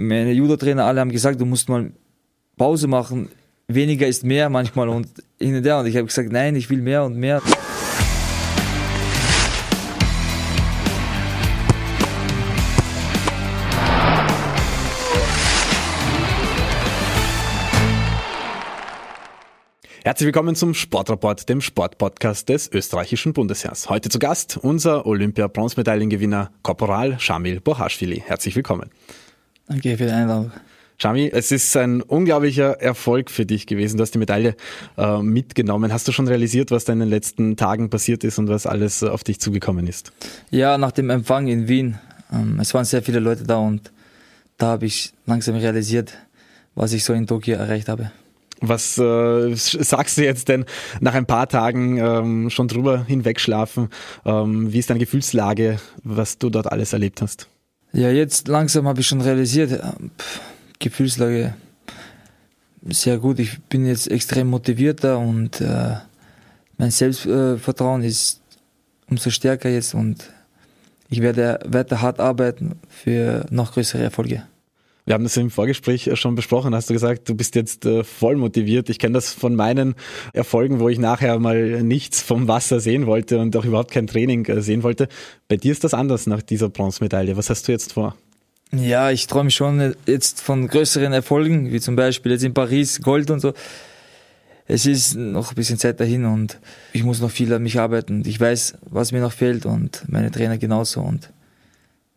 meine Judo-Trainer alle haben gesagt, du musst mal Pause machen. Weniger ist mehr manchmal und hin und her. Und ich habe gesagt, nein, ich will mehr und mehr. Herzlich willkommen zum Sportrapport, dem Sportpodcast des österreichischen Bundesheers. Heute zu Gast unser Olympia-Bronzemedaillengewinner Korporal Shamil Bohashvili. Herzlich willkommen. Danke für die Einladung. Shami, es ist ein unglaublicher Erfolg für dich gewesen. Du hast die Medaille äh, mitgenommen. Hast du schon realisiert, was da in den letzten Tagen passiert ist und was alles auf dich zugekommen ist? Ja, nach dem Empfang in Wien. Ähm, es waren sehr viele Leute da und da habe ich langsam realisiert, was ich so in Tokio erreicht habe. Was äh, sagst du jetzt denn nach ein paar Tagen ähm, schon drüber hinwegschlafen? Ähm, wie ist deine Gefühlslage, was du dort alles erlebt hast? Ja, jetzt langsam habe ich schon realisiert, äh, pff, Gefühlslage sehr gut. Ich bin jetzt extrem motivierter und äh, mein Selbstvertrauen ist umso stärker jetzt und ich werde weiter hart arbeiten für noch größere Erfolge. Wir haben das im Vorgespräch schon besprochen. Hast du gesagt, du bist jetzt äh, voll motiviert. Ich kenne das von meinen Erfolgen, wo ich nachher mal nichts vom Wasser sehen wollte und auch überhaupt kein Training äh, sehen wollte. Bei dir ist das anders nach dieser Bronzemedaille. Was hast du jetzt vor? Ja, ich träume schon jetzt von größeren Erfolgen, wie zum Beispiel jetzt in Paris Gold und so. Es ist noch ein bisschen Zeit dahin und ich muss noch viel an mich arbeiten. Ich weiß, was mir noch fehlt und meine Trainer genauso und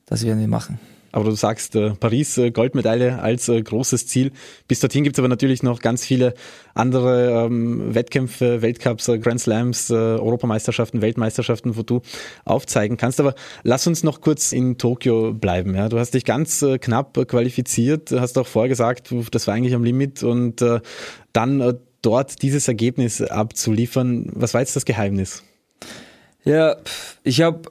das werden wir machen. Aber du sagst äh, Paris äh, Goldmedaille als äh, großes Ziel. Bis dorthin gibt es aber natürlich noch ganz viele andere ähm, Wettkämpfe, Weltcups, äh, Grand Slams, äh, Europameisterschaften, Weltmeisterschaften, wo du aufzeigen kannst. Aber lass uns noch kurz in Tokio bleiben. Ja? Du hast dich ganz äh, knapp qualifiziert, hast auch vorher gesagt, das war eigentlich am Limit und äh, dann äh, dort dieses Ergebnis abzuliefern. Was war jetzt das Geheimnis? Ja, ich habe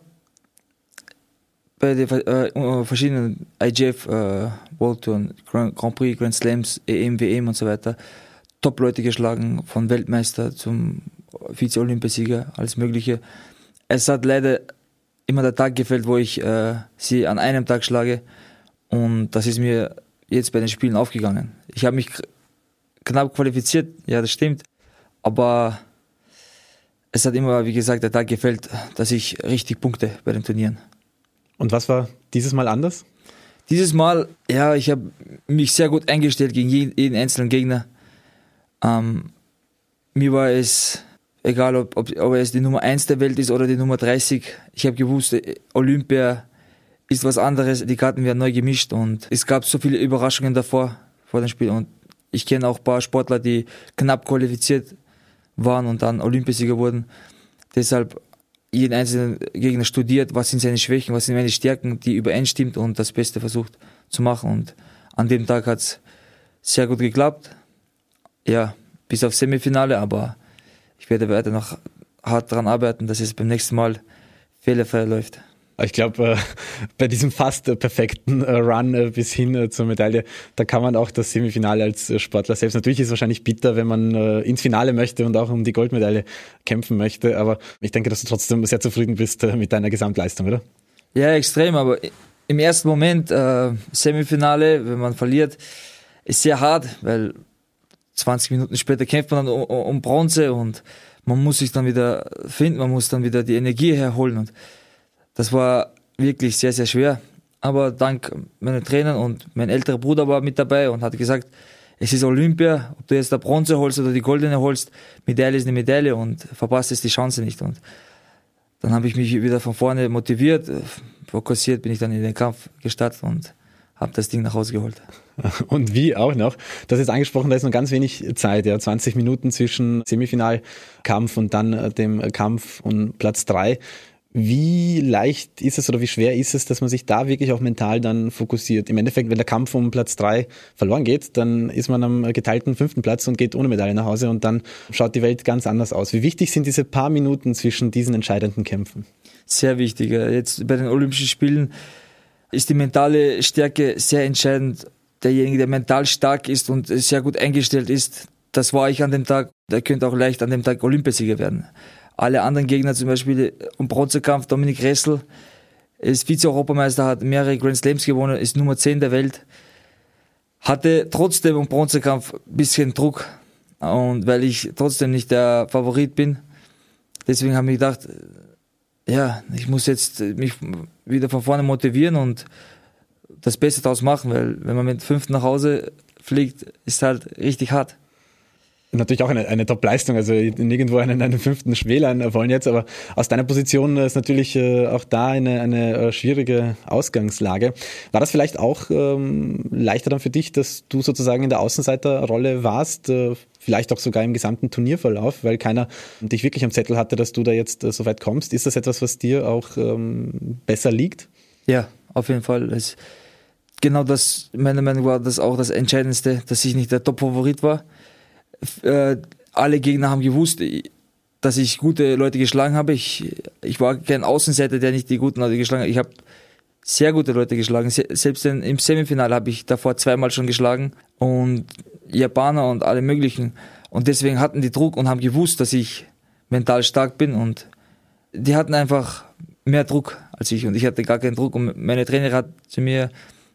bei den äh, verschiedenen IGF, äh, World Tour, Grand, Grand Prix, Grand Slams, EM, WM und so weiter, Top-Leute geschlagen, von Weltmeister zum Vize-Olympiasieger, alles Mögliche. Es hat leider immer der Tag gefällt, wo ich äh, sie an einem Tag schlage und das ist mir jetzt bei den Spielen aufgegangen. Ich habe mich knapp qualifiziert, ja, das stimmt, aber es hat immer, wie gesagt, der Tag gefällt, dass ich richtig punkte bei den Turnieren. Und was war dieses Mal anders? Dieses Mal, ja, ich habe mich sehr gut eingestellt gegen jeden, jeden einzelnen Gegner. Ähm, mir war es egal, ob, ob, ob es die Nummer 1 der Welt ist oder die Nummer 30. Ich habe gewusst, Olympia ist was anderes. Die Karten werden neu gemischt und es gab so viele Überraschungen davor, vor dem Spiel. Und ich kenne auch ein paar Sportler, die knapp qualifiziert waren und dann Olympiasieger wurden. Deshalb jeden einzelnen Gegner studiert, was sind seine Schwächen, was sind meine Stärken, die übereinstimmt und das Beste versucht zu machen. Und an dem Tag hat es sehr gut geklappt. Ja, bis auf Semifinale, aber ich werde weiter noch hart daran arbeiten, dass es beim nächsten Mal fehlerfrei läuft. Ich glaube, äh, bei diesem fast perfekten äh, Run äh, bis hin äh, zur Medaille, da kann man auch das Semifinale als äh, Sportler selbst. Natürlich ist es wahrscheinlich bitter, wenn man äh, ins Finale möchte und auch um die Goldmedaille kämpfen möchte, aber ich denke, dass du trotzdem sehr zufrieden bist mit deiner Gesamtleistung, oder? Ja, extrem, aber im ersten Moment, Semifinale, wenn man verliert, ist sehr hart, weil 20 Minuten später kämpft man dann um, um Bronze und man muss sich dann wieder finden, man muss dann wieder die Energie herholen und das war wirklich sehr, sehr schwer. Aber dank meinen Trainern und mein älterer Bruder war mit dabei und hat gesagt, es ist Olympia, ob du jetzt der Bronze holst oder die Goldene holst, Medaille ist eine Medaille und verpasst es die Chance nicht. Und dann habe ich mich wieder von vorne motiviert, fokussiert bin ich dann in den Kampf gestartet und habe das Ding nach Hause geholt. Und wie auch noch, das ist angesprochen, da ist noch ganz wenig Zeit, ja, 20 Minuten zwischen Semifinalkampf und dann äh, dem Kampf um Platz drei. Wie leicht ist es oder wie schwer ist es, dass man sich da wirklich auch mental dann fokussiert? Im Endeffekt, wenn der Kampf um Platz drei verloren geht, dann ist man am geteilten fünften Platz und geht ohne Medaille nach Hause und dann schaut die Welt ganz anders aus. Wie wichtig sind diese paar Minuten zwischen diesen entscheidenden Kämpfen? Sehr wichtig. Jetzt bei den Olympischen Spielen ist die mentale Stärke sehr entscheidend. Derjenige, der mental stark ist und sehr gut eingestellt ist, das war ich an dem Tag, der könnte auch leicht an dem Tag Olympiasieger werden. Alle anderen Gegner, zum Beispiel im Bronzekampf, Dominik Ressel, ist Vize-Europameister, hat mehrere Grand Slams gewonnen, ist Nummer 10 der Welt. hatte trotzdem im Bronzekampf ein bisschen Druck. Und weil ich trotzdem nicht der Favorit bin, deswegen habe ich gedacht, ja, ich muss jetzt mich wieder von vorne motivieren und das Beste daraus machen, weil wenn man mit fünf nach Hause fliegt, ist halt richtig hart natürlich auch eine, eine Top-Leistung, also nirgendwo einen, einen fünften Schwelern wollen jetzt, aber aus deiner Position ist natürlich äh, auch da eine, eine äh, schwierige Ausgangslage. War das vielleicht auch ähm, leichter dann für dich, dass du sozusagen in der Außenseiterrolle warst, äh, vielleicht auch sogar im gesamten Turnierverlauf, weil keiner dich wirklich am Zettel hatte, dass du da jetzt so weit kommst? Ist das etwas, was dir auch ähm, besser liegt? Ja, auf jeden Fall. Es, genau das, meiner Meinung nach, war das auch das Entscheidendste, dass ich nicht der Top-Favorit war äh, alle Gegner haben gewusst, dass ich gute Leute geschlagen habe. Ich, ich war kein Außenseiter, der nicht die guten Leute geschlagen hat. Ich habe sehr gute Leute geschlagen. Selbst im Semifinale habe ich davor zweimal schon geschlagen und Japaner und alle möglichen. Und deswegen hatten die Druck und haben gewusst, dass ich mental stark bin und die hatten einfach mehr Druck als ich und ich hatte gar keinen Druck und meine Trainer hat zu mir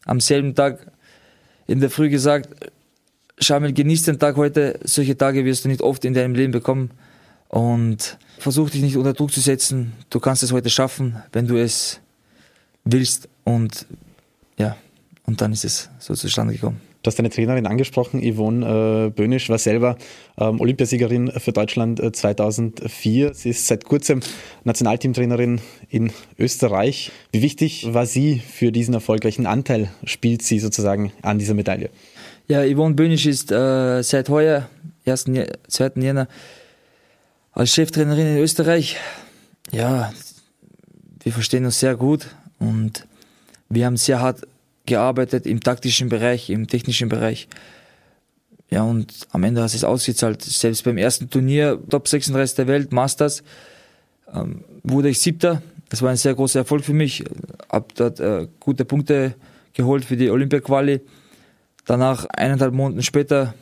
am selben Tag in der Früh gesagt, Schamil, genieß den Tag heute. Solche Tage wirst du nicht oft in deinem Leben bekommen. Und versuch dich nicht unter Druck zu setzen. Du kannst es heute schaffen, wenn du es willst. Und ja, und dann ist es so zustande gekommen. Du hast deine Trainerin angesprochen, Yvonne äh, Bönisch, war selber ähm, Olympiasiegerin für Deutschland äh, 2004. Sie ist seit kurzem Nationalteamtrainerin in Österreich. Wie wichtig war sie für diesen Erfolg? Welchen Anteil spielt sie sozusagen an dieser Medaille? Ja, Yvonne Bönisch ist äh, seit heuer, 1. 2. Jänner, als Cheftrainerin in Österreich. Ja, wir verstehen uns sehr gut und wir haben sehr hart gearbeitet im taktischen Bereich, im technischen Bereich. Ja, und am Ende hat es ausgezahlt. Selbst beim ersten Turnier, Top 36 der Welt, Masters, ähm, wurde ich Siebter. Das war ein sehr großer Erfolg für mich. Hab dort äh, gute Punkte geholt für die Olympia-Quali. Danach, eineinhalb Monate später,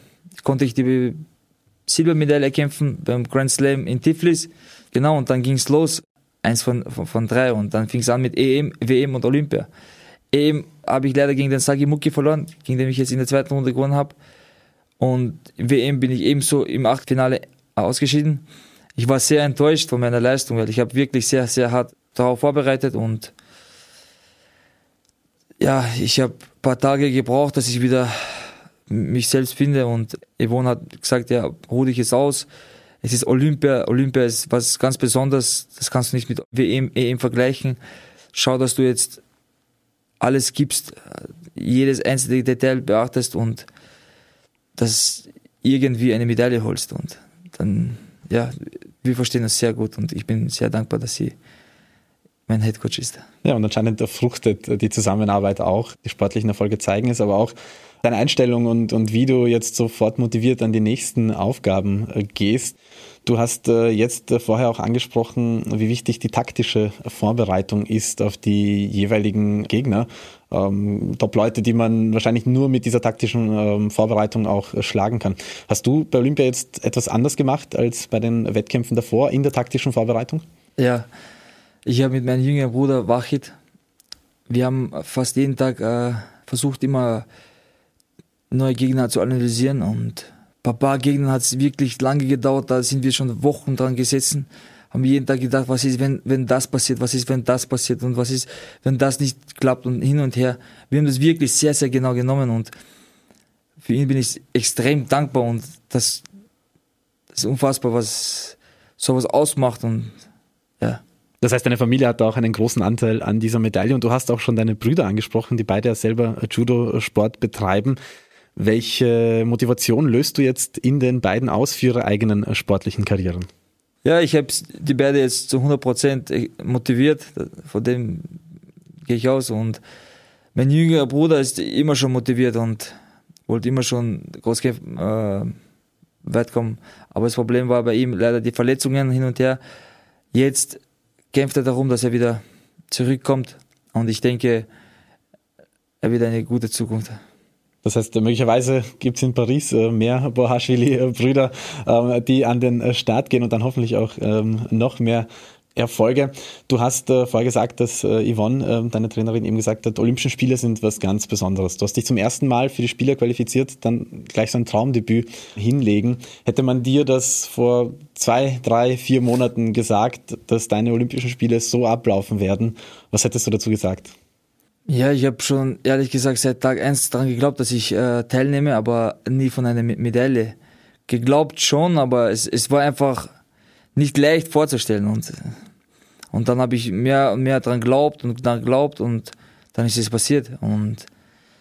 konnte ich die Silbermedaille kämpfen beim Grand Slam in Tiflis. Genau, und dann ging es los. Eins von, von, von drei. Und dann fing es an mit EM, WM und Olympia. EM habe ich leider gegen den Sagi Muki verloren, gegen den ich jetzt in der zweiten Runde gewonnen habe. Und WM bin ich ebenso im Achtelfinale ausgeschieden. Ich war sehr enttäuscht von meiner Leistung, weil ich habe wirklich sehr, sehr hart darauf vorbereitet und ja, ich habe ein paar Tage gebraucht, dass ich wieder mich selbst finde und Yvonne hat gesagt, ja, ruh dich jetzt aus. Es ist Olympia, Olympia ist was ganz Besonderes, das kannst du nicht mit WM, EM vergleichen. Schau, dass du jetzt alles gibst, jedes einzelne Detail beachtest und dass irgendwie eine Medaille holst und dann, ja, wir verstehen das sehr gut und ich bin sehr dankbar, dass sie mein Headcoach ist. Ja, und anscheinend fruchtet die Zusammenarbeit auch. Die sportlichen Erfolge zeigen es, aber auch deine Einstellung und, und wie du jetzt sofort motiviert an die nächsten Aufgaben äh, gehst. Du hast äh, jetzt vorher auch angesprochen, wie wichtig die taktische Vorbereitung ist auf die jeweiligen Gegner. Ähm, Top-Leute, die man wahrscheinlich nur mit dieser taktischen ähm, Vorbereitung auch äh, schlagen kann. Hast du bei Olympia jetzt etwas anders gemacht als bei den Wettkämpfen davor in der taktischen Vorbereitung? Ja, ich habe mit meinem jüngeren Bruder Wachit, wir haben fast jeden Tag äh, versucht, immer neue Gegner zu analysieren und bei ein paar Gegnern hat es wirklich lange gedauert, da sind wir schon Wochen dran gesessen, haben jeden Tag gedacht, was ist, wenn, wenn das passiert, was ist, wenn das passiert und was ist, wenn das nicht klappt und hin und her. Wir haben das wirklich sehr, sehr genau genommen und für ihn bin ich extrem dankbar und das, das ist unfassbar, was sowas ausmacht und ja. Das heißt, deine Familie hat auch einen großen Anteil an dieser Medaille und du hast auch schon deine Brüder angesprochen, die beide ja selber Judo-Sport betreiben. Welche Motivation löst du jetzt in den beiden aus für ihre eigenen sportlichen Karrieren? Ja, ich habe die beiden jetzt zu 100 Prozent motiviert, von dem gehe ich aus und mein jüngerer Bruder ist immer schon motiviert und wollte immer schon groß äh, weit kommen. Aber das Problem war bei ihm leider die Verletzungen hin und her. Jetzt kämpft er darum, dass er wieder zurückkommt. Und ich denke, er wird eine gute Zukunft. Das heißt, möglicherweise gibt es in Paris äh, mehr Bohashvili-Brüder, ähm, die an den Start gehen und dann hoffentlich auch ähm, noch mehr Erfolge. Du hast äh, vorher gesagt, dass äh, Yvonne, äh, deine Trainerin, eben gesagt hat, Olympische Spiele sind was ganz Besonderes. Du hast dich zum ersten Mal für die Spiele qualifiziert, dann gleich so ein Traumdebüt hinlegen. Hätte man dir das vor zwei, drei, vier Monaten gesagt, dass deine Olympischen Spiele so ablaufen werden, was hättest du dazu gesagt? Ja, ich habe schon ehrlich gesagt seit Tag eins daran geglaubt, dass ich äh, teilnehme, aber nie von einer Medaille. Geglaubt schon, aber es, es war einfach nicht leicht vorzustellen. Und, und dann habe ich mehr und mehr dran geglaubt und dann geglaubt und dann ist es passiert. Und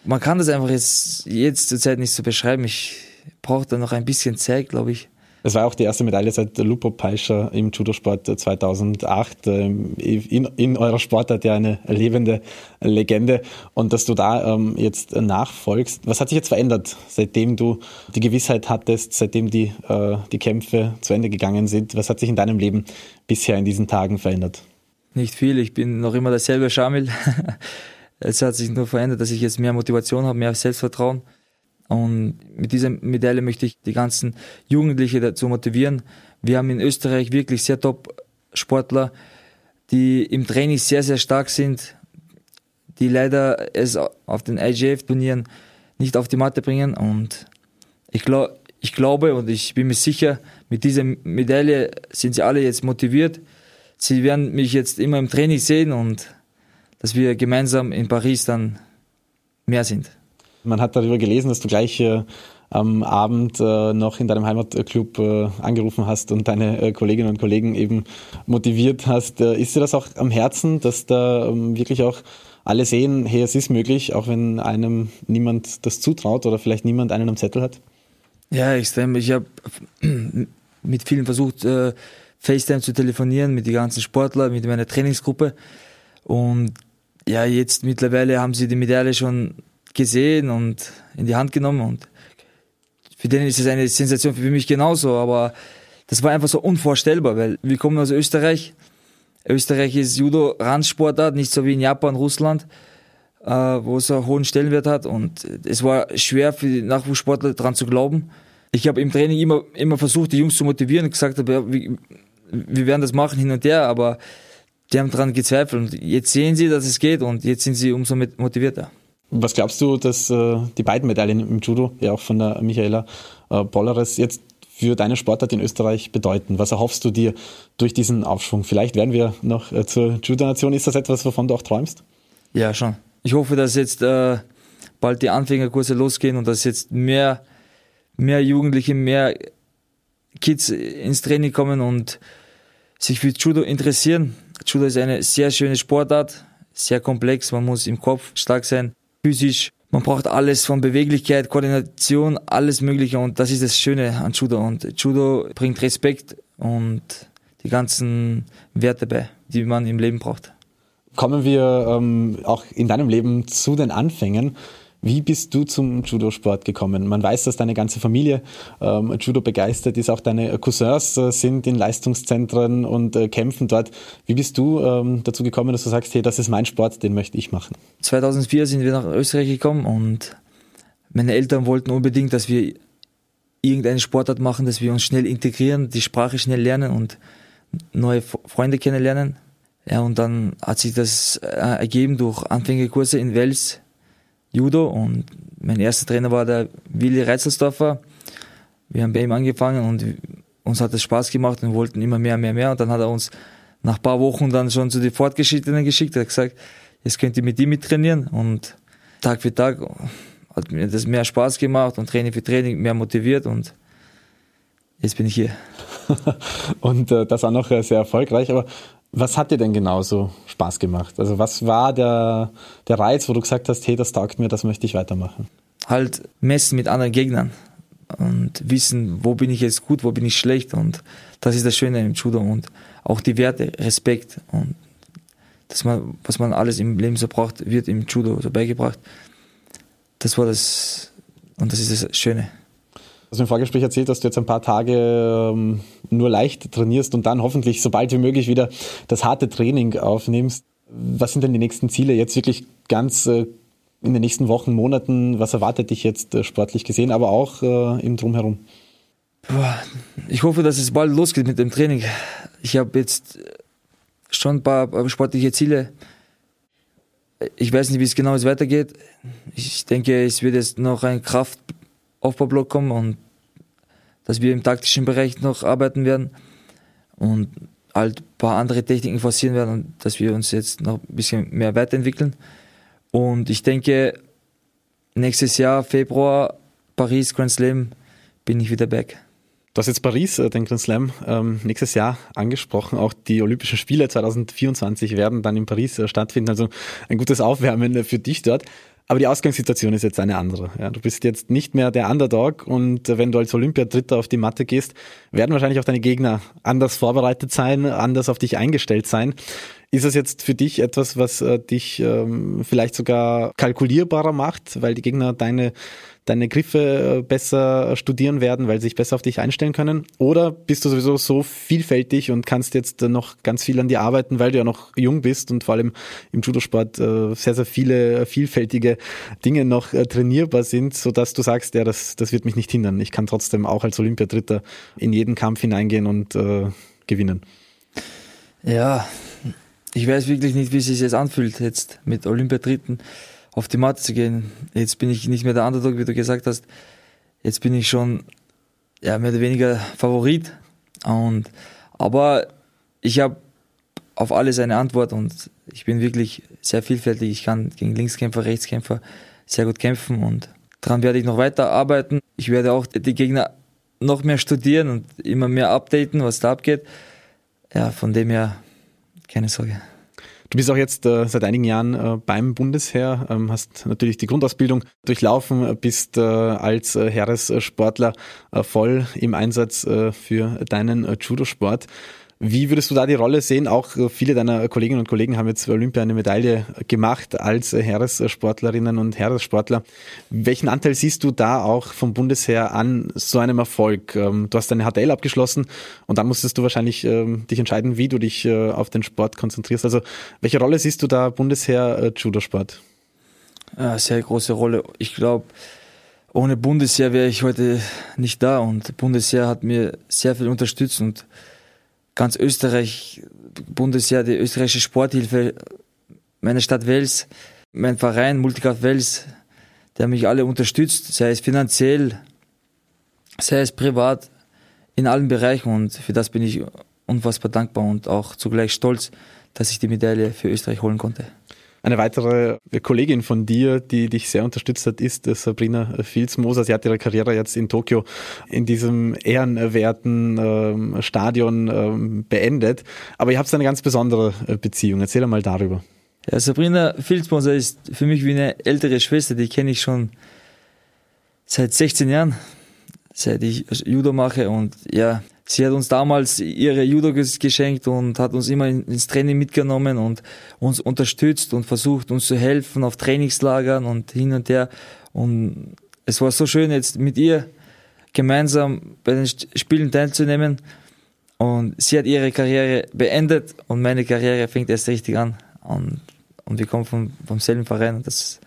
man kann das einfach jetzt, jetzt zur Zeit nicht so beschreiben. Ich brauche da noch ein bisschen Zeit, glaube ich. Es war auch die erste Medaille seit Lupo Peischer im Judosport 2008. Ähm, in, in eurer Sportart ja eine lebende Legende. Und dass du da ähm, jetzt nachfolgst. Was hat sich jetzt verändert, seitdem du die Gewissheit hattest, seitdem die, äh, die Kämpfe zu Ende gegangen sind? Was hat sich in deinem Leben bisher in diesen Tagen verändert? Nicht viel. Ich bin noch immer derselbe Schamil. es hat sich nur verändert, dass ich jetzt mehr Motivation habe, mehr Selbstvertrauen. Und mit dieser Medaille möchte ich die ganzen Jugendliche dazu motivieren. Wir haben in Österreich wirklich sehr top Sportler, die im Training sehr, sehr stark sind, die leider es auf den IGF-Turnieren nicht auf die Matte bringen. Und ich, glaub, ich glaube und ich bin mir sicher, mit dieser Medaille sind sie alle jetzt motiviert. Sie werden mich jetzt immer im Training sehen und dass wir gemeinsam in Paris dann mehr sind. Man hat darüber gelesen, dass du gleich äh, am Abend äh, noch in deinem Heimatclub äh, angerufen hast und deine äh, Kolleginnen und Kollegen eben motiviert hast. Äh, ist dir das auch am Herzen, dass da ähm, wirklich auch alle sehen, hey, es ist möglich, auch wenn einem niemand das zutraut oder vielleicht niemand einen am Zettel hat? Ja, extrem. Ich habe mit vielen versucht, äh, FaceTime zu telefonieren, mit den ganzen Sportlern, mit meiner Trainingsgruppe. Und ja, jetzt mittlerweile haben sie die Medaille schon gesehen und in die Hand genommen und für den ist es eine Sensation, für mich genauso, aber das war einfach so unvorstellbar, weil wir kommen aus Österreich. Österreich ist Judo-Randsportart, nicht so wie in Japan, Russland, äh, wo es einen hohen Stellenwert hat und es war schwer für die Nachwuchssportler daran zu glauben. Ich habe im Training immer, immer versucht, die Jungs zu motivieren und gesagt, habe, wir werden das machen hin und her, aber die haben daran gezweifelt und jetzt sehen sie, dass es geht und jetzt sind sie umso motivierter. Was glaubst du, dass äh, die beiden Medaillen im Judo, ja auch von der Michaela äh, Bolleres, jetzt für deine Sportart in Österreich bedeuten? Was erhoffst du dir durch diesen Aufschwung? Vielleicht werden wir noch äh, zur Judo-Nation. Ist das etwas, wovon du auch träumst? Ja, schon. Ich hoffe, dass jetzt äh, bald die Anfängerkurse losgehen und dass jetzt mehr, mehr Jugendliche, mehr Kids ins Training kommen und sich für Judo interessieren. Judo ist eine sehr schöne Sportart, sehr komplex. Man muss im Kopf stark sein physisch. Man braucht alles von Beweglichkeit, Koordination, alles Mögliche und das ist das Schöne an Judo. Und Judo bringt Respekt und die ganzen Werte bei, die man im Leben braucht. Kommen wir ähm, auch in deinem Leben zu den Anfängen. Wie bist du zum Judo-Sport gekommen? Man weiß, dass deine ganze Familie ähm, Judo begeistert ist. Auch deine Cousins äh, sind in Leistungszentren und äh, kämpfen dort. Wie bist du ähm, dazu gekommen, dass du sagst, hey, das ist mein Sport, den möchte ich machen? 2004 sind wir nach Österreich gekommen und meine Eltern wollten unbedingt, dass wir irgendeine Sportart machen, dass wir uns schnell integrieren, die Sprache schnell lernen und neue Freunde kennenlernen. Ja, und dann hat sich das äh, ergeben durch Anfängerkurse in Wels Judo und mein erster Trainer war der Willi Reitzelsdorfer. Wir haben bei ihm angefangen und uns hat es Spaß gemacht und wollten immer mehr, mehr, mehr. Und dann hat er uns nach ein paar Wochen dann schon zu den Fortgeschrittenen geschickt. Er hat gesagt, jetzt könnt ihr mit ihm mittrainieren. Und Tag für Tag hat mir das mehr Spaß gemacht und Training für Training mehr motiviert und jetzt bin ich hier. und äh, das auch noch sehr erfolgreich. Aber was hat dir denn genauso Spaß gemacht? Also was war der, der Reiz, wo du gesagt hast, hey, das taugt mir, das möchte ich weitermachen? Halt messen mit anderen Gegnern und wissen, wo bin ich jetzt gut, wo bin ich schlecht und das ist das Schöne im Judo und auch die Werte, Respekt und dass man, was man alles im Leben so braucht, wird im Judo so beigebracht. Das war das und das ist das Schöne hast im Vorgespräch erzählt, dass du jetzt ein paar Tage ähm, nur leicht trainierst und dann hoffentlich so bald wie möglich wieder das harte Training aufnimmst. Was sind denn die nächsten Ziele jetzt wirklich ganz äh, in den nächsten Wochen, Monaten? Was erwartet dich jetzt äh, sportlich gesehen, aber auch äh, im Drumherum? Ich hoffe, dass es bald losgeht mit dem Training. Ich habe jetzt schon ein paar sportliche Ziele. Ich weiß nicht, wie es genau weitergeht. Ich denke, es wird jetzt noch ein Kraftaufbaublock kommen und dass wir im taktischen Bereich noch arbeiten werden und halt ein paar andere Techniken forcieren werden dass wir uns jetzt noch ein bisschen mehr weiterentwickeln. Und ich denke, nächstes Jahr, Februar, Paris Grand Slam, bin ich wieder back. Du hast jetzt Paris, äh, den Grand Slam, ähm, nächstes Jahr angesprochen. Auch die Olympischen Spiele 2024 werden dann in Paris äh, stattfinden. Also ein gutes Aufwärmen äh, für dich dort. Aber die Ausgangssituation ist jetzt eine andere. Ja, du bist jetzt nicht mehr der Underdog und wenn du als Olympiadritter auf die Matte gehst, werden wahrscheinlich auch deine Gegner anders vorbereitet sein, anders auf dich eingestellt sein. Ist das jetzt für dich etwas, was äh, dich ähm, vielleicht sogar kalkulierbarer macht, weil die Gegner deine deine Griffe äh, besser studieren werden, weil sie sich besser auf dich einstellen können? Oder bist du sowieso so vielfältig und kannst jetzt noch ganz viel an dir arbeiten, weil du ja noch jung bist und vor allem im Judosport äh, sehr, sehr viele vielfältige Dinge noch äh, trainierbar sind, so dass du sagst, ja, das, das wird mich nicht hindern. Ich kann trotzdem auch als Olympiadritter in jeden Kampf hineingehen und äh, gewinnen. Ja, ich weiß wirklich nicht, wie es sich jetzt anfühlt, jetzt mit Olympiadritten auf die Matte zu gehen. Jetzt bin ich nicht mehr der Underdog, wie du gesagt hast. Jetzt bin ich schon ja, mehr oder weniger Favorit. Und, aber ich habe auf alles eine Antwort und ich bin wirklich sehr vielfältig. Ich kann gegen Linkskämpfer, Rechtskämpfer sehr gut kämpfen und daran werde ich noch weiter arbeiten. Ich werde auch die Gegner noch mehr studieren und immer mehr updaten, was da abgeht. Ja, von dem her keine Sorge. Du bist auch jetzt äh, seit einigen Jahren äh, beim Bundesheer, ähm, hast natürlich die Grundausbildung durchlaufen, bist äh, als äh, Heeressportler äh, voll im Einsatz äh, für deinen äh, Judosport. Wie würdest du da die Rolle sehen? Auch äh, viele deiner Kolleginnen und Kollegen haben jetzt für Olympia eine Medaille gemacht als Heeressportlerinnen und Heeressportler. Welchen Anteil siehst du da auch vom Bundesheer an so einem Erfolg? Ähm, du hast deine HTL abgeschlossen und dann musstest du wahrscheinlich ähm, dich entscheiden, wie du dich äh, auf den Sport konzentrierst. Also welche Rolle siehst du da Bundesheer äh, Judosport? Ja, sehr große Rolle. Ich glaube, ohne Bundesheer wäre ich heute nicht da und Bundesheer hat mir sehr viel unterstützt und ganz Österreich, Bundesjahr, die österreichische Sporthilfe, meine Stadt Wels, mein Verein Multicraft Wels, der mich alle unterstützt, sei es finanziell, sei es privat, in allen Bereichen und für das bin ich unfassbar dankbar und auch zugleich stolz, dass ich die Medaille für Österreich holen konnte. Eine weitere Kollegin von dir, die dich sehr unterstützt hat, ist Sabrina Filzmoser. Sie hat ihre Karriere jetzt in Tokio in diesem ehrenwerten ähm, Stadion ähm, beendet. Aber ihr habt eine ganz besondere äh, Beziehung. Erzähl einmal darüber. Ja, Sabrina Filzmoser ist für mich wie eine ältere Schwester. Die kenne ich schon seit 16 Jahren, seit ich Judo mache. Und ja, Sie hat uns damals ihre Judo geschenkt und hat uns immer ins Training mitgenommen und uns unterstützt und versucht, uns zu helfen auf Trainingslagern und hin und her. Und es war so schön, jetzt mit ihr gemeinsam bei den Spielen teilzunehmen. Und sie hat ihre Karriere beendet und meine Karriere fängt erst richtig an. Und, und wir kommen vom, vom selben Verein und das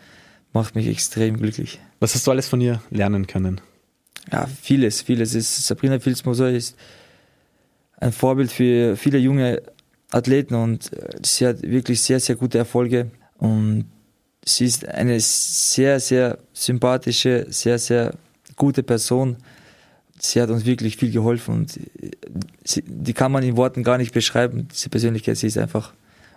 macht mich extrem glücklich. Was hast du alles von ihr lernen können? Ja, vieles, vieles ist. Sabrina Filzmoser ist ein Vorbild für viele junge Athleten und äh, sie hat wirklich sehr, sehr gute Erfolge und sie ist eine sehr, sehr sympathische, sehr, sehr gute Person. Sie hat uns wirklich viel geholfen und äh, sie, die kann man in Worten gar nicht beschreiben. Diese Persönlichkeit, sie ist einfach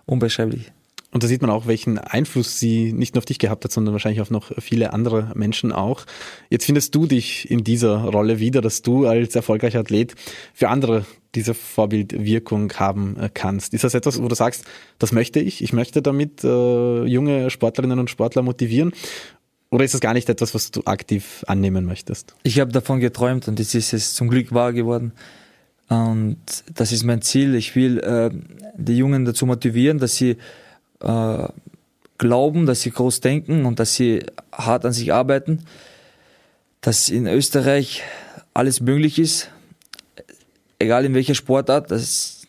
unbeschreiblich. Und da sieht man auch, welchen Einfluss sie nicht nur auf dich gehabt hat, sondern wahrscheinlich auf noch viele andere Menschen auch. Jetzt findest du dich in dieser Rolle wieder, dass du als erfolgreicher Athlet für andere diese Vorbildwirkung haben äh, kannst. Ist das etwas, wo du sagst, das möchte ich, ich möchte damit äh, junge Sportlerinnen und Sportler motivieren? Oder ist das gar nicht etwas, was du aktiv annehmen möchtest? Ich habe davon geträumt und es ist es zum Glück wahr geworden. Und das ist mein Ziel. Ich will äh, die Jungen dazu motivieren, dass sie äh, glauben, dass sie groß denken und dass sie hart an sich arbeiten, dass in Österreich alles möglich ist, egal in welcher Sportart, das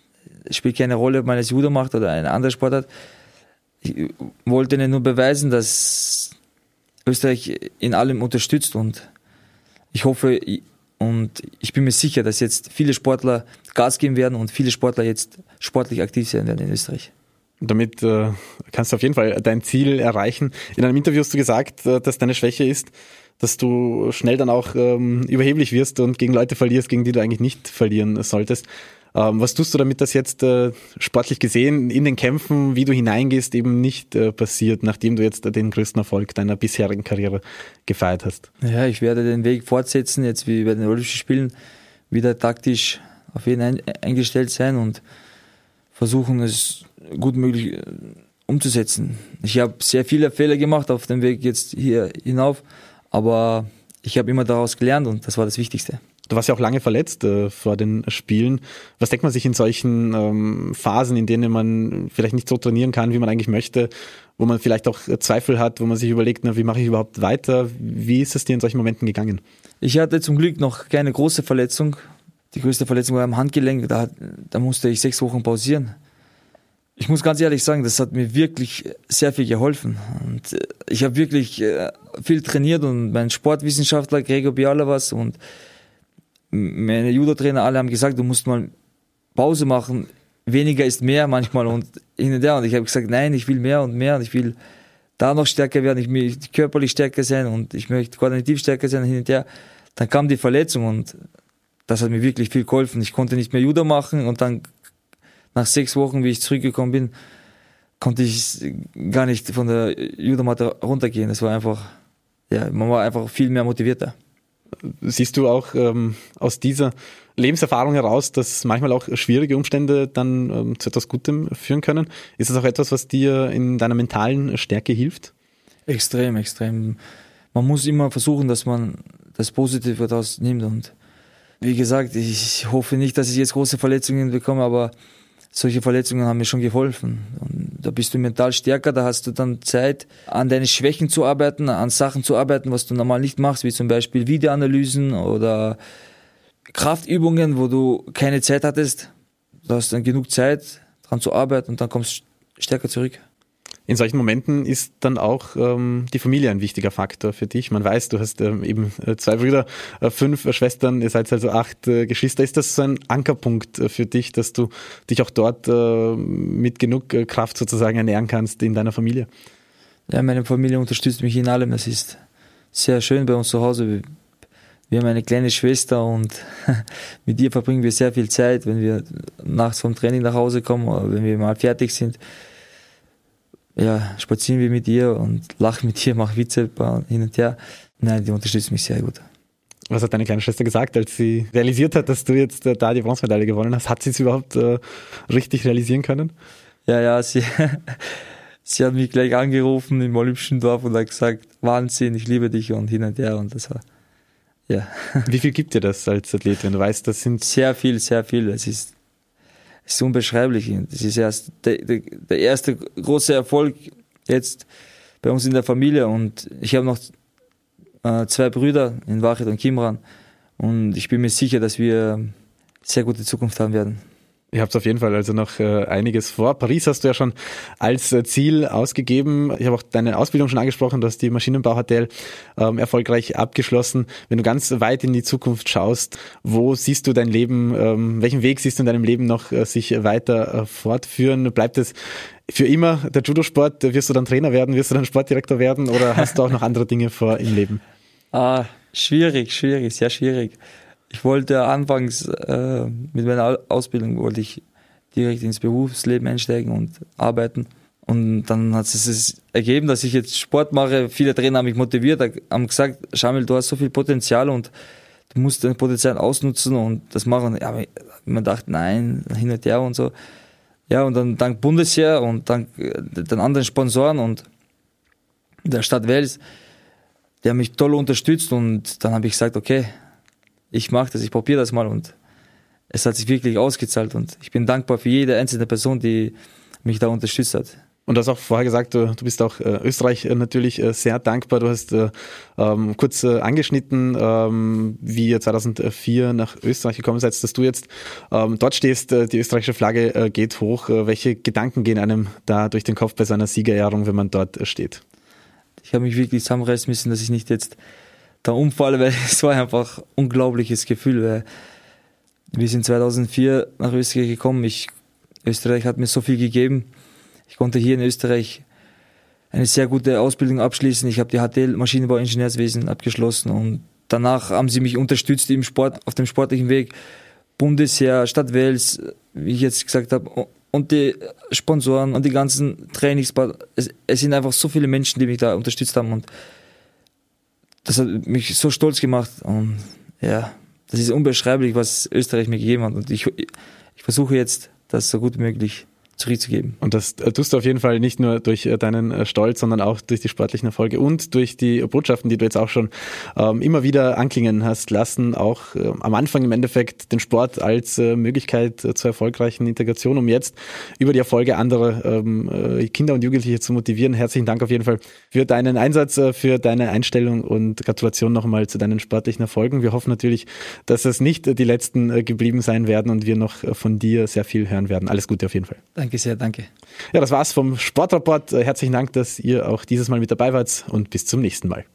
spielt keine Rolle, ob man es Judo macht oder eine andere Sportart. Ich wollte ihnen nur beweisen, dass Österreich in allem unterstützt und ich hoffe, Und ich bin mir sicher, dass jetzt viele Sportler Gas geben werden und viele Sportler jetzt sportlich aktiv sein werden in Österreich. Damit äh, kannst du auf jeden Fall dein Ziel erreichen. In einem Interview hast du gesagt, äh, dass deine Schwäche ist, dass du schnell dann auch ähm, überheblich wirst und gegen Leute verlierst, gegen die du eigentlich nicht verlieren solltest. Ähm, was tust du damit, dass jetzt äh, sportlich gesehen in den Kämpfen, wie du hineingehst, eben nicht äh, passiert, nachdem du jetzt den größten Erfolg deiner bisherigen Karriere gefeiert hast? Ja, ich werde den Weg fortsetzen, jetzt wie bei den Olympischen Spielen, wieder taktisch auf jeden ein eingestellt sein und versuchen, es gut möglich äh, umzusetzen. Ich habe sehr viele Fehler gemacht auf dem Weg jetzt hier hinauf aber ich habe immer daraus gelernt und das war das Wichtigste. Du warst ja auch lange verletzt äh, vor den Spielen. Was denkt man sich in solchen ähm, Phasen, in denen man vielleicht nicht so trainieren kann, wie man eigentlich möchte, wo man vielleicht auch Zweifel hat, wo man sich überlegt, na, wie mache ich überhaupt weiter? Wie ist es dir in solchen Momenten gegangen? Ich hatte zum Glück noch keine große Verletzung. Die größte Verletzung war am Handgelenk. Da, da musste ich sechs Wochen pausieren ich muss ganz ehrlich sagen, das hat mir wirklich sehr viel geholfen. Und äh, ich habe wirklich äh, viel trainiert und mein Sportwissenschaftler Gregor Biala was und meine Judo-Trainer alle haben gesagt, du musst mal Pause machen. Weniger ist mehr manchmal und hin und her. Und ich habe gesagt, nein, ich will mehr und mehr und ich will da noch stärker werden. Ich möchte körperlich stärker sein und ich möchte koordinativ stärker sein hin und her. Dann kam die Verletzung und das hat mir wirklich viel geholfen. Ich konnte nicht mehr Judo machen und dann nach sechs Wochen, wie ich zurückgekommen bin, konnte ich gar nicht von der Judomatte runtergehen. Es war einfach, ja, man war einfach viel mehr motivierter. Siehst du auch ähm, aus dieser Lebenserfahrung heraus, dass manchmal auch schwierige Umstände dann ähm, zu etwas Gutem führen können? Ist das auch etwas, was dir in deiner mentalen Stärke hilft? Extrem, extrem. Man muss immer versuchen, dass man das Positive daraus nimmt. Und wie gesagt, ich hoffe nicht, dass ich jetzt große Verletzungen bekomme, aber solche Verletzungen haben mir schon geholfen. Und da bist du mental stärker, da hast du dann Zeit, an deine Schwächen zu arbeiten, an Sachen zu arbeiten, was du normal nicht machst, wie zum Beispiel Videoanalysen oder Kraftübungen, wo du keine Zeit hattest. Da hast du dann genug Zeit, dran zu arbeiten und dann kommst du stärker zurück in solchen Momenten ist dann auch ähm, die Familie ein wichtiger Faktor für dich. Man weiß, du hast ähm, eben äh, zwei Brüder, äh, fünf äh, Schwestern, ihr seid also acht äh, Geschwister. Ist das so ein Ankerpunkt äh, für dich, dass du dich auch dort mit genug Kraft sozusagen ernähren kannst in deiner Familie? Ja, meine Familie unterstützt mich in allem. Das ist sehr schön bei uns zu Hause. Wir haben eine kleine Schwester und mit ihr verbringen wir sehr viel Zeit, wenn wir nachts vom Training nach Hause kommen oder wenn wir mal fertig sind ja, spazieren wir mit ihr und lachen mit ihr, machen Witze hin und her. Nein, die unterstützt mich sehr gut. Was hat deine kleine Schwester gesagt, als sie realisiert hat, dass du jetzt äh, da die Bronzemedaille gewonnen hast? Hat sie es überhaupt äh, richtig realisieren können? Ja, ja, sie, sie hat mich gleich angerufen im Olympischen Dorf und hat gesagt, Wahnsinn, ich liebe dich und hin und her und das war, ja. Wie viel gibt dir das als Athlet, wenn du weißt, das sind... Sehr viel, sehr viel. Es ist ist unbeschreiblich. Das ist erst der, der, der, erste große Erfolg jetzt bei uns in der Familie und ich habe noch äh, zwei Brüder in Wachet und Kimran und ich bin mir sicher, dass wir sehr gute Zukunft haben werden. Ihr habt auf jeden Fall also noch äh, einiges vor. Paris hast du ja schon als äh, Ziel ausgegeben. Ich habe auch deine Ausbildung schon angesprochen. Du hast die Maschinenbau-HTL ähm, erfolgreich abgeschlossen. Wenn du ganz weit in die Zukunft schaust, wo siehst du dein Leben, ähm, welchen Weg siehst du in deinem Leben noch äh, sich weiter äh, fortführen? Bleibt es für immer der Judo-Sport? Wirst du dann Trainer werden? Wirst du dann Sportdirektor werden? Oder hast du auch noch andere Dinge vor im Leben? Ah, schwierig, schwierig, sehr schwierig ich wollte anfangs äh, mit meiner Ausbildung wollte ich direkt ins Berufsleben einsteigen und arbeiten. Und dann hat es sich ergeben, dass ich jetzt Sport mache. Viele Trainer haben mich motiviert, haben gesagt, Schamil, du hast so viel Potenzial und du musst dein Potenzial ausnutzen und das machen. Ja, man dachte, nein, hin und her und so. Ja, und dann dank Bundesheer und dank äh, den anderen Sponsoren und der Stadt Wels, die haben mich toll unterstützt und dann habe ich gesagt, okay, ich mache das, ich probiere das mal und es hat sich wirklich ausgezahlt und ich bin dankbar für jede einzelne Person, die mich da unterstützt hat. Und du hast auch vorher gesagt, du, du bist auch äh, Österreich äh, natürlich äh, sehr dankbar. Du hast äh, ähm, kurz äh, angeschnitten, ähm, wie ihr 2004 nach Österreich gekommen seid, dass du jetzt ähm, dort stehst, äh, die österreichische Flagge äh, geht hoch. Äh, welche Gedanken gehen einem da durch den Kopf bei so einer Siegerehrung, wenn man dort äh, steht? Ich habe mich wirklich zusammenreißen müssen, dass ich nicht jetzt der Unfall, weil es war einfach ein unglaubliches Gefühl. Weil wir sind 2004 nach Österreich gekommen. Ich, Österreich hat mir so viel gegeben. Ich konnte hier in Österreich eine sehr gute Ausbildung abschließen. Ich habe die HTL Maschinenbau-Ingenieurswesen abgeschlossen und danach haben sie mich unterstützt im Sport, auf dem sportlichen Weg. Bundesheer, Stadt Wels, wie ich jetzt gesagt habe, und die Sponsoren und die ganzen Trainings. Es, es sind einfach so viele Menschen, die mich da unterstützt haben und das hat mich so stolz gemacht und ja, das ist unbeschreiblich, was Österreich mir gegeben hat. Und ich, ich versuche jetzt, das so gut wie möglich zurückzugeben. Und das äh, tust du auf jeden Fall nicht nur durch äh, deinen äh, Stolz, sondern auch durch die sportlichen Erfolge und durch die Botschaften, die du jetzt auch schon ähm, immer wieder anklingen hast lassen, auch äh, am Anfang im Endeffekt den Sport als äh, Möglichkeit äh, zur erfolgreichen Integration, um jetzt über die Erfolge anderer ähm, Kinder und Jugendliche zu motivieren. Herzlichen Dank auf jeden Fall für deinen Einsatz, für deine Einstellung und Gratulation nochmal zu deinen sportlichen Erfolgen. Wir hoffen natürlich, dass es nicht die letzten geblieben sein werden und wir noch von dir sehr viel hören werden. Alles Gute auf jeden Fall. Danke sehr, danke. Ja, das war's vom Sportrapport. Herzlichen Dank, dass ihr auch dieses Mal mit dabei wart und bis zum nächsten Mal.